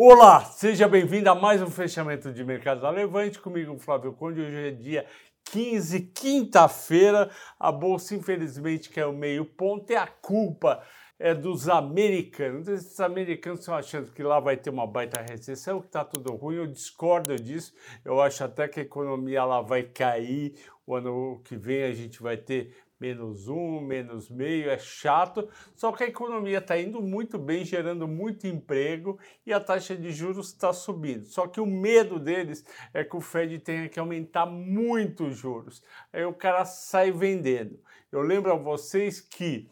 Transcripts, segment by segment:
Olá, seja bem-vindo a mais um fechamento de mercado da Levante comigo, Flávio Conde. Hoje é dia 15, quinta-feira. A bolsa, infelizmente, caiu meio ponto e a culpa é dos americanos. Esses americanos estão achando que lá vai ter uma baita recessão, que está tudo ruim. Eu discordo disso. Eu acho até que a economia lá vai cair. O ano que vem a gente vai ter menos um, menos meio, é chato. Só que a economia está indo muito bem, gerando muito emprego e a taxa de juros está subindo. Só que o medo deles é que o Fed tenha que aumentar muito os juros. Aí o cara sai vendendo. Eu lembro a vocês que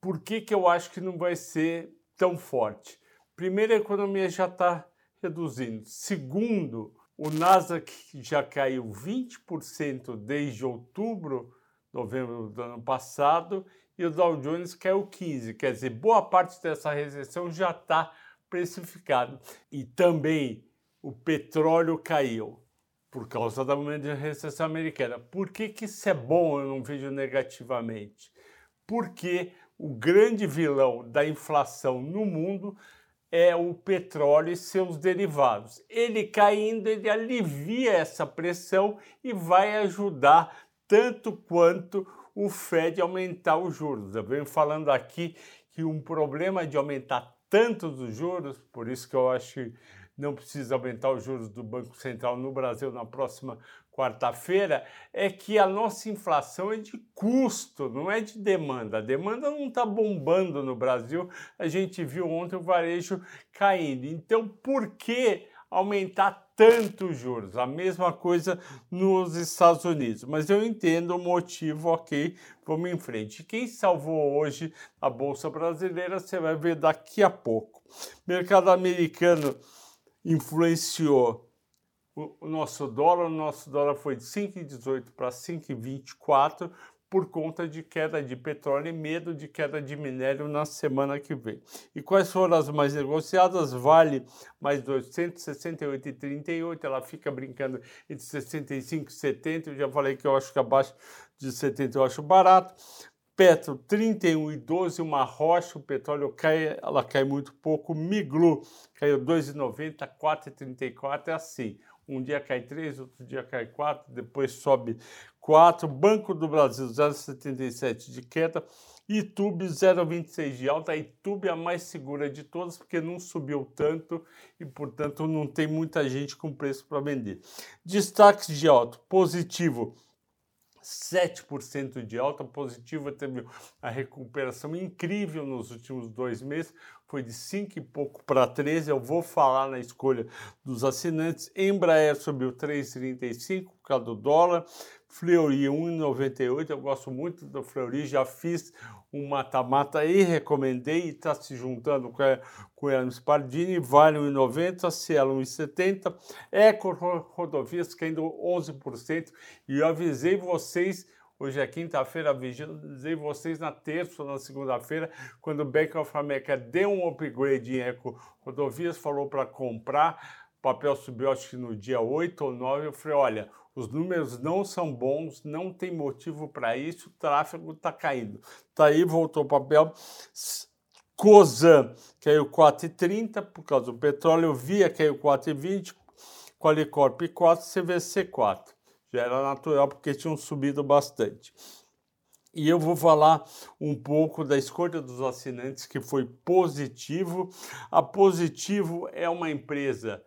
por que, que eu acho que não vai ser tão forte? Primeiro, a economia já está reduzindo. Segundo, o Nasdaq já caiu 20% desde outubro novembro do ano passado, e o Dow Jones caiu 15, quer dizer, boa parte dessa recessão já está precificado. E também o petróleo caiu por causa da recessão americana. Por que, que isso é bom? Eu não vejo negativamente. Porque o grande vilão da inflação no mundo é o petróleo e seus derivados. Ele caindo, ele alivia essa pressão e vai ajudar tanto quanto o Fed aumentar os juros. Eu venho falando aqui que um problema de aumentar tanto os juros, por isso que eu acho que não precisa aumentar os juros do Banco Central no Brasil na próxima quarta-feira, é que a nossa inflação é de custo, não é de demanda. A demanda não está bombando no Brasil, a gente viu ontem o varejo caindo. Então, por que aumentar tanto os juros. A mesma coisa nos Estados Unidos. Mas eu entendo o motivo, ok, vamos em frente. Quem salvou hoje a Bolsa Brasileira, você vai ver daqui a pouco. Mercado americano influenciou o nosso dólar, o nosso dólar foi de 5,18 para 5,24, por conta de queda de petróleo e medo de queda de minério na semana que vem. E quais foram as mais negociadas? Vale mais 268,38, ela fica brincando entre 65 e 70, eu já falei que eu acho que abaixo de 70 eu acho barato. Petro 31 e 12, uma rocha, o petróleo cai, ela cai muito pouco. Miglu caiu 2,90, 4,34, é assim. Um dia cai 3, outro dia cai 4, depois sobe 4. Banco do Brasil 0,77 de queda. YouTube 0,26 de alta. A YouTube é a mais segura de todas porque não subiu tanto e, portanto, não tem muita gente com preço para vender. Destaques de alta: positivo 7% de alta positiva, teve a recuperação incrível nos últimos dois meses, foi de 5 e pouco para 13. Eu vou falar na escolha dos assinantes. Embraer subiu 3,35 por causa do dólar. Fleury 1,98. Eu gosto muito do Fleury, já fiz um mata-mata e recomendei e está se juntando com, com o Hermes Pardini. Vale 1,90, Cielo 1,70. Eco Rodovias caindo 11%. E eu avisei vocês Hoje é quinta-feira, avisei vocês na terça ou na segunda-feira, quando o Bank of America deu um upgrade em Eco Rodovias, falou para comprar, o papel subiu acho que no dia 8 ou 9, eu falei, olha, os números não são bons, não tem motivo para isso, o tráfego está caindo. Tá aí, voltou o papel. COSAN caiu 4,30 por causa do petróleo, Via caiu 4,20, Qualicorp 4, CVC 4 já era natural porque tinham subido bastante. E eu vou falar um pouco da escolha dos assinantes, que foi positivo. A Positivo é uma empresa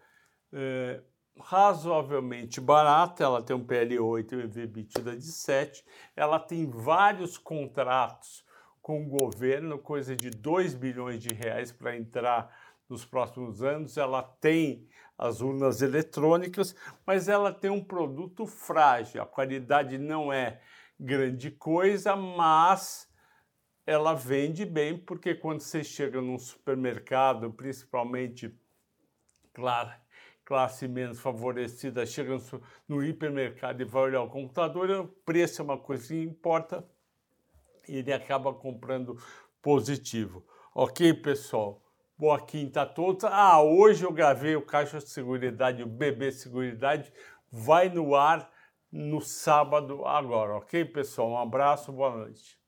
é, razoavelmente barata, ela tem um PL8 e um EBITDA de 7, ela tem vários contratos com o governo, coisa de 2 bilhões de reais para entrar nos próximos anos. Ela tem as urnas eletrônicas, mas ela tem um produto frágil. A qualidade não é grande coisa, mas ela vende bem, porque quando você chega num supermercado, principalmente, claro, classe menos favorecida, chega no hipermercado e vai olhar o computador, o preço é uma coisa que importa e ele acaba comprando positivo. Ok, pessoal? Boa quinta a todos. Ah, hoje eu gravei o Caixa de Seguridade, o BB Seguridade, vai no ar no sábado agora, ok, pessoal? Um abraço, boa noite.